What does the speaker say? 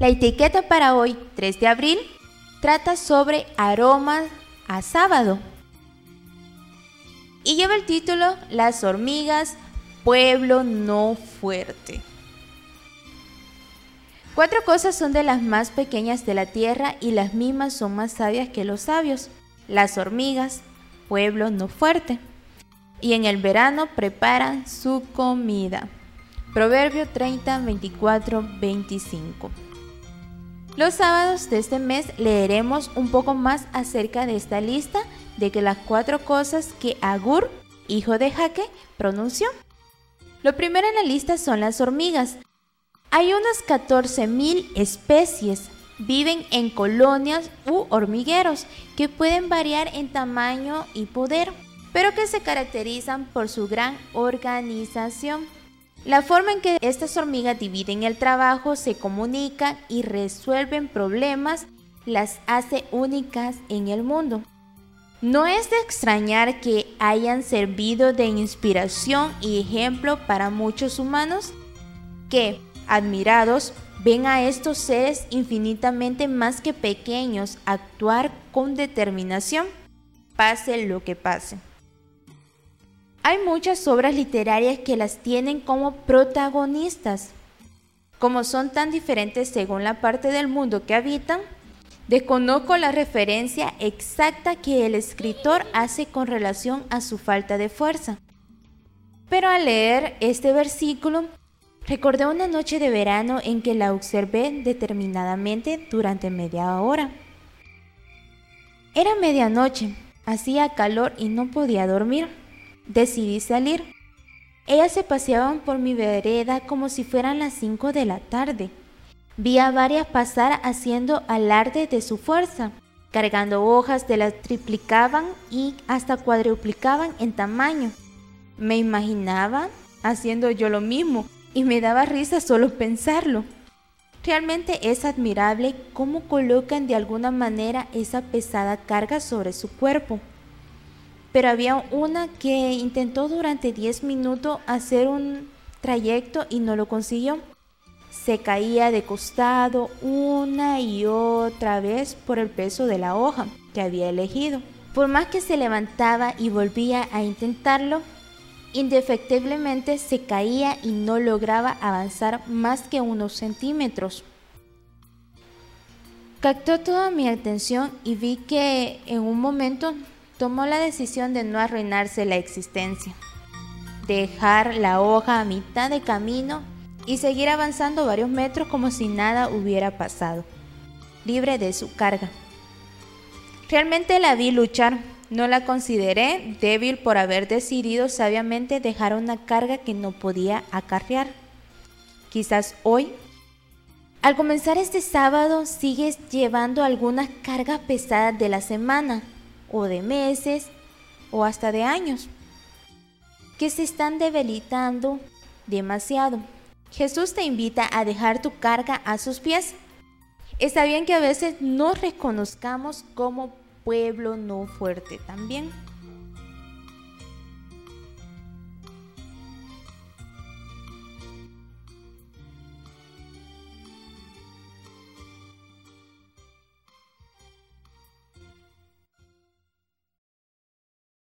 La etiqueta para hoy, 3 de abril, trata sobre aromas a sábado. Y lleva el título Las hormigas, pueblo no fuerte. Cuatro cosas son de las más pequeñas de la tierra y las mismas son más sabias que los sabios. Las hormigas, pueblo no fuerte. Y en el verano preparan su comida. Proverbio 30, 24, 25. Los sábados de este mes leeremos un poco más acerca de esta lista de que las cuatro cosas que Agur, hijo de Jaque, pronunció. Lo primero en la lista son las hormigas. Hay unas 14.000 especies. Viven en colonias u hormigueros que pueden variar en tamaño y poder, pero que se caracterizan por su gran organización. La forma en que estas hormigas dividen el trabajo, se comunican y resuelven problemas las hace únicas en el mundo. No es de extrañar que hayan servido de inspiración y ejemplo para muchos humanos que, admirados, ven a estos seres infinitamente más que pequeños actuar con determinación, pase lo que pase. Hay muchas obras literarias que las tienen como protagonistas. Como son tan diferentes según la parte del mundo que habitan, desconozco la referencia exacta que el escritor hace con relación a su falta de fuerza. Pero al leer este versículo, recordé una noche de verano en que la observé determinadamente durante media hora. Era medianoche, hacía calor y no podía dormir decidí salir. Ellas se paseaban por mi vereda como si fueran las 5 de la tarde. Vi a varias pasar haciendo alarde de su fuerza, cargando hojas de las triplicaban y hasta cuadruplicaban en tamaño. Me imaginaba haciendo yo lo mismo y me daba risa solo pensarlo. Realmente es admirable cómo colocan de alguna manera esa pesada carga sobre su cuerpo pero había una que intentó durante 10 minutos hacer un trayecto y no lo consiguió. Se caía de costado una y otra vez por el peso de la hoja que había elegido. Por más que se levantaba y volvía a intentarlo, indefectiblemente se caía y no lograba avanzar más que unos centímetros. Captó toda mi atención y vi que en un momento tomó la decisión de no arruinarse la existencia, dejar la hoja a mitad de camino y seguir avanzando varios metros como si nada hubiera pasado, libre de su carga. Realmente la vi luchar, no la consideré débil por haber decidido sabiamente dejar una carga que no podía acarrear. Quizás hoy, al comenzar este sábado, sigues llevando algunas cargas pesadas de la semana o de meses o hasta de años, que se están debilitando demasiado. Jesús te invita a dejar tu carga a sus pies. Está bien que a veces nos reconozcamos como pueblo no fuerte también.